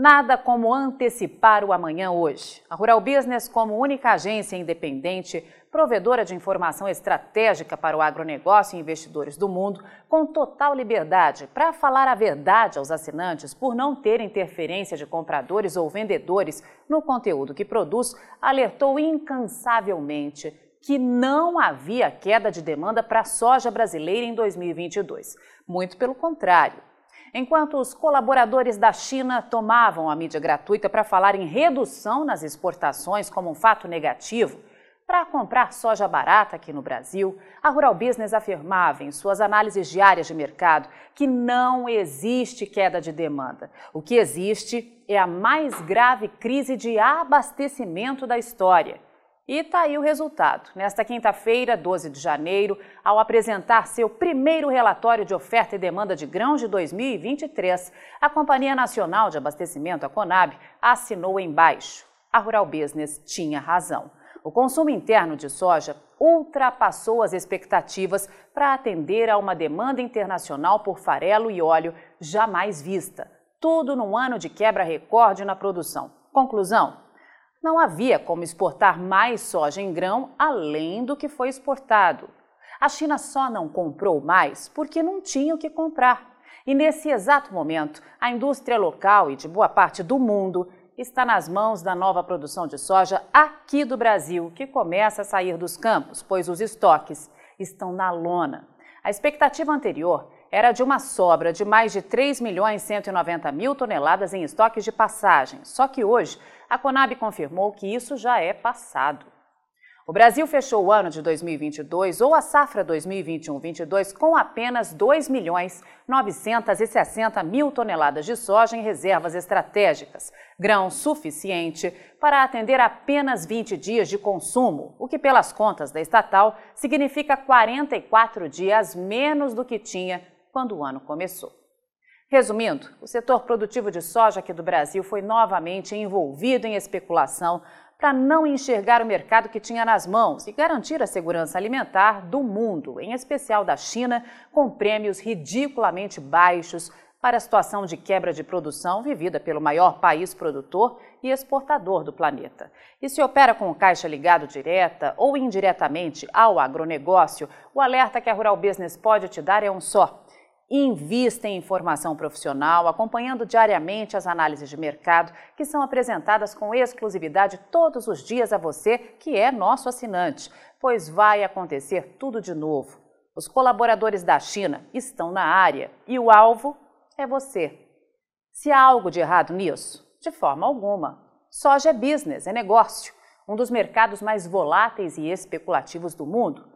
Nada como antecipar o amanhã hoje. A Rural Business, como única agência independente, provedora de informação estratégica para o agronegócio e investidores do mundo, com total liberdade para falar a verdade aos assinantes por não ter interferência de compradores ou vendedores no conteúdo que produz, alertou incansavelmente que não havia queda de demanda para a soja brasileira em 2022. Muito pelo contrário. Enquanto os colaboradores da China tomavam a mídia gratuita para falar em redução nas exportações como um fato negativo, para comprar soja barata aqui no Brasil, a Rural Business afirmava em suas análises diárias de mercado que não existe queda de demanda. O que existe é a mais grave crise de abastecimento da história. E está aí o resultado. Nesta quinta-feira, 12 de janeiro, ao apresentar seu primeiro relatório de oferta e demanda de grãos de 2023, a Companhia Nacional de Abastecimento, a Conab, assinou embaixo. A Rural Business tinha razão. O consumo interno de soja ultrapassou as expectativas para atender a uma demanda internacional por farelo e óleo jamais vista. Tudo num ano de quebra recorde na produção. Conclusão: não havia como exportar mais soja em grão além do que foi exportado. A China só não comprou mais porque não tinha o que comprar. E nesse exato momento, a indústria local e de boa parte do mundo está nas mãos da nova produção de soja aqui do Brasil, que começa a sair dos campos, pois os estoques estão na lona. A expectativa anterior era de uma sobra de mais de 3 milhões 190 mil toneladas em estoques de passagem. Só que hoje a Conab confirmou que isso já é passado. O Brasil fechou o ano de 2022 ou a safra 2021-22 com apenas 2 milhões 960 mil toneladas de soja em reservas estratégicas, grão suficiente para atender apenas 20 dias de consumo, o que pelas contas da estatal significa 44 dias menos do que tinha quando o ano começou. Resumindo, o setor produtivo de soja aqui do Brasil foi novamente envolvido em especulação para não enxergar o mercado que tinha nas mãos e garantir a segurança alimentar do mundo, em especial da China, com prêmios ridiculamente baixos para a situação de quebra de produção vivida pelo maior país produtor e exportador do planeta. E se opera com caixa ligado direta ou indiretamente ao agronegócio, o alerta que a Rural Business pode te dar é um só Invista em informação profissional, acompanhando diariamente as análises de mercado que são apresentadas com exclusividade todos os dias a você, que é nosso assinante, pois vai acontecer tudo de novo. Os colaboradores da China estão na área e o alvo é você. Se há algo de errado nisso, de forma alguma. Soja é business, é negócio, um dos mercados mais voláteis e especulativos do mundo.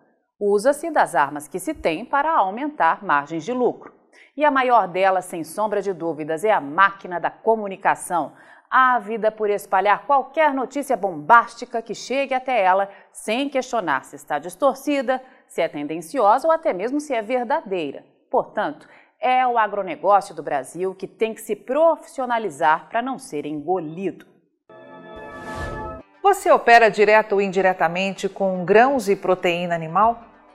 Usa-se das armas que se tem para aumentar margens de lucro. E a maior delas, sem sombra de dúvidas, é a máquina da comunicação, ávida por espalhar qualquer notícia bombástica que chegue até ela, sem questionar se está distorcida, se é tendenciosa ou até mesmo se é verdadeira. Portanto, é o agronegócio do Brasil que tem que se profissionalizar para não ser engolido. Você opera direto ou indiretamente com grãos e proteína animal?